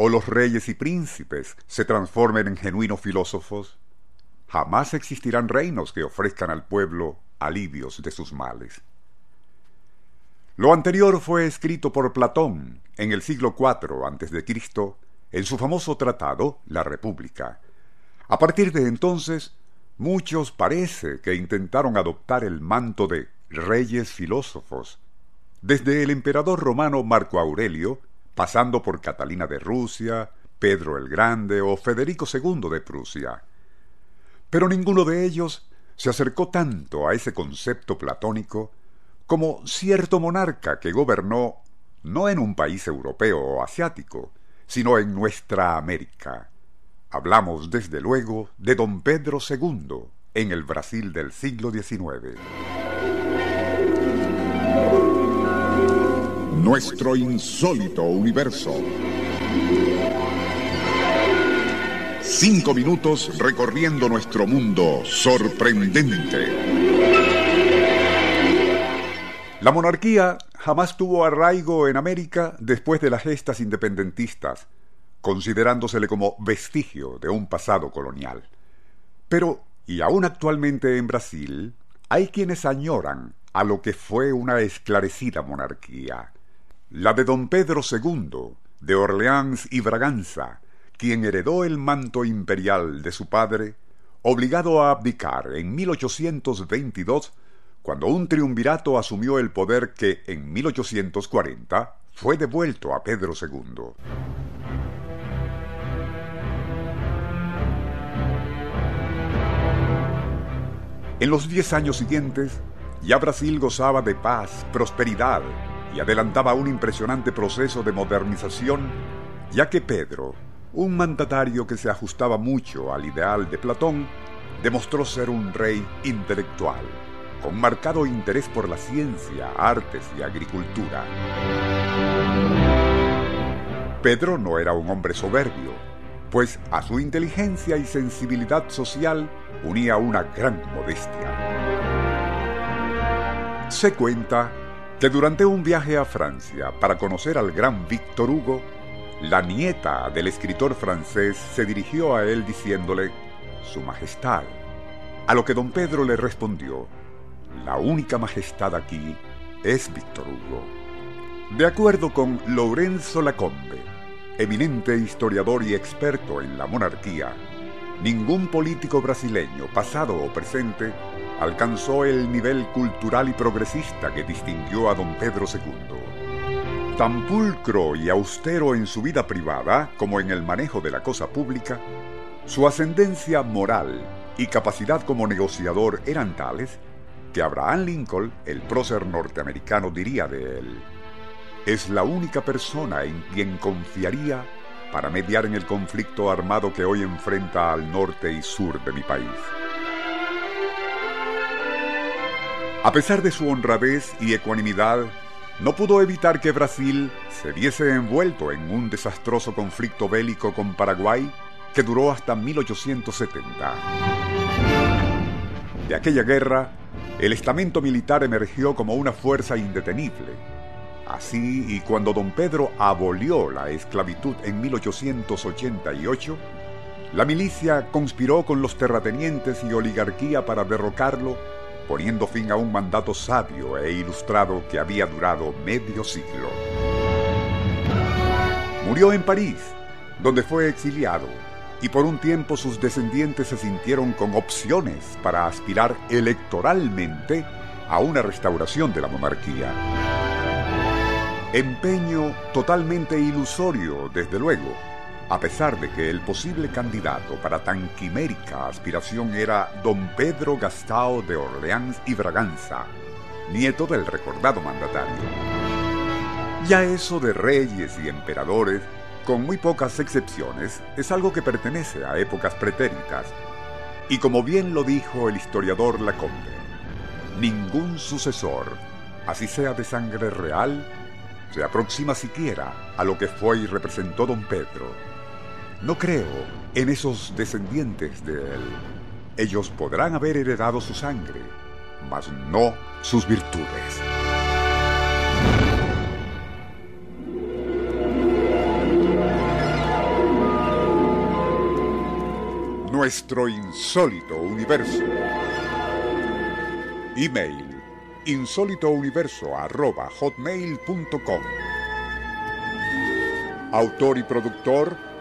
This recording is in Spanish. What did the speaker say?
o los reyes y príncipes se transformen en genuinos filósofos, jamás existirán reinos que ofrezcan al pueblo alivios de sus males. Lo anterior fue escrito por Platón en el siglo IV a.C. en su famoso tratado La República. A partir de entonces, muchos parece que intentaron adoptar el manto de reyes filósofos, desde el emperador romano Marco Aurelio, pasando por Catalina de Rusia, Pedro el Grande o Federico II de Prusia. Pero ninguno de ellos se acercó tanto a ese concepto platónico como cierto monarca que gobernó no en un país europeo o asiático, sino en nuestra América. Hablamos, desde luego, de don Pedro II en el Brasil del siglo XIX. Nuestro insólito universo. Cinco minutos recorriendo nuestro mundo sorprendente. La monarquía jamás tuvo arraigo en América después de las gestas independentistas, considerándosele como vestigio de un pasado colonial. Pero, y aún actualmente en Brasil, hay quienes añoran a lo que fue una esclarecida monarquía la de don Pedro II, de Orleans y Braganza, quien heredó el manto imperial de su padre, obligado a abdicar en 1822, cuando un triunvirato asumió el poder que en 1840 fue devuelto a Pedro II. En los diez años siguientes, ya Brasil gozaba de paz, prosperidad, adelantaba un impresionante proceso de modernización, ya que Pedro, un mandatario que se ajustaba mucho al ideal de Platón, demostró ser un rey intelectual, con marcado interés por la ciencia, artes y agricultura. Pedro no era un hombre soberbio, pues a su inteligencia y sensibilidad social unía una gran modestia. Se cuenta que durante un viaje a Francia para conocer al gran Víctor Hugo, la nieta del escritor francés se dirigió a él diciéndole, Su Majestad, a lo que don Pedro le respondió, La única majestad aquí es Víctor Hugo. De acuerdo con Lorenzo Lacombe, eminente historiador y experto en la monarquía, ningún político brasileño, pasado o presente, alcanzó el nivel cultural y progresista que distinguió a don Pedro II. Tan pulcro y austero en su vida privada como en el manejo de la cosa pública, su ascendencia moral y capacidad como negociador eran tales que Abraham Lincoln, el prócer norteamericano, diría de él, es la única persona en quien confiaría para mediar en el conflicto armado que hoy enfrenta al norte y sur de mi país. A pesar de su honradez y ecuanimidad, no pudo evitar que Brasil se viese envuelto en un desastroso conflicto bélico con Paraguay que duró hasta 1870. De aquella guerra, el estamento militar emergió como una fuerza indetenible. Así, y cuando don Pedro abolió la esclavitud en 1888, la milicia conspiró con los terratenientes y oligarquía para derrocarlo poniendo fin a un mandato sabio e ilustrado que había durado medio siglo. Murió en París, donde fue exiliado, y por un tiempo sus descendientes se sintieron con opciones para aspirar electoralmente a una restauración de la monarquía. Empeño totalmente ilusorio, desde luego, a pesar de que el posible candidato para tan quimérica aspiración era don Pedro Gastao de Orleans y Braganza, nieto del recordado mandatario. Ya eso de reyes y emperadores, con muy pocas excepciones, es algo que pertenece a épocas pretéritas. Y como bien lo dijo el historiador Lacombe, ningún sucesor, así sea de sangre real, se aproxima siquiera a lo que fue y representó don Pedro. No creo en esos descendientes de él. Ellos podrán haber heredado su sangre, mas no sus virtudes. Nuestro insólito universo. Email insólitouniverso.hotmail.com Autor y productor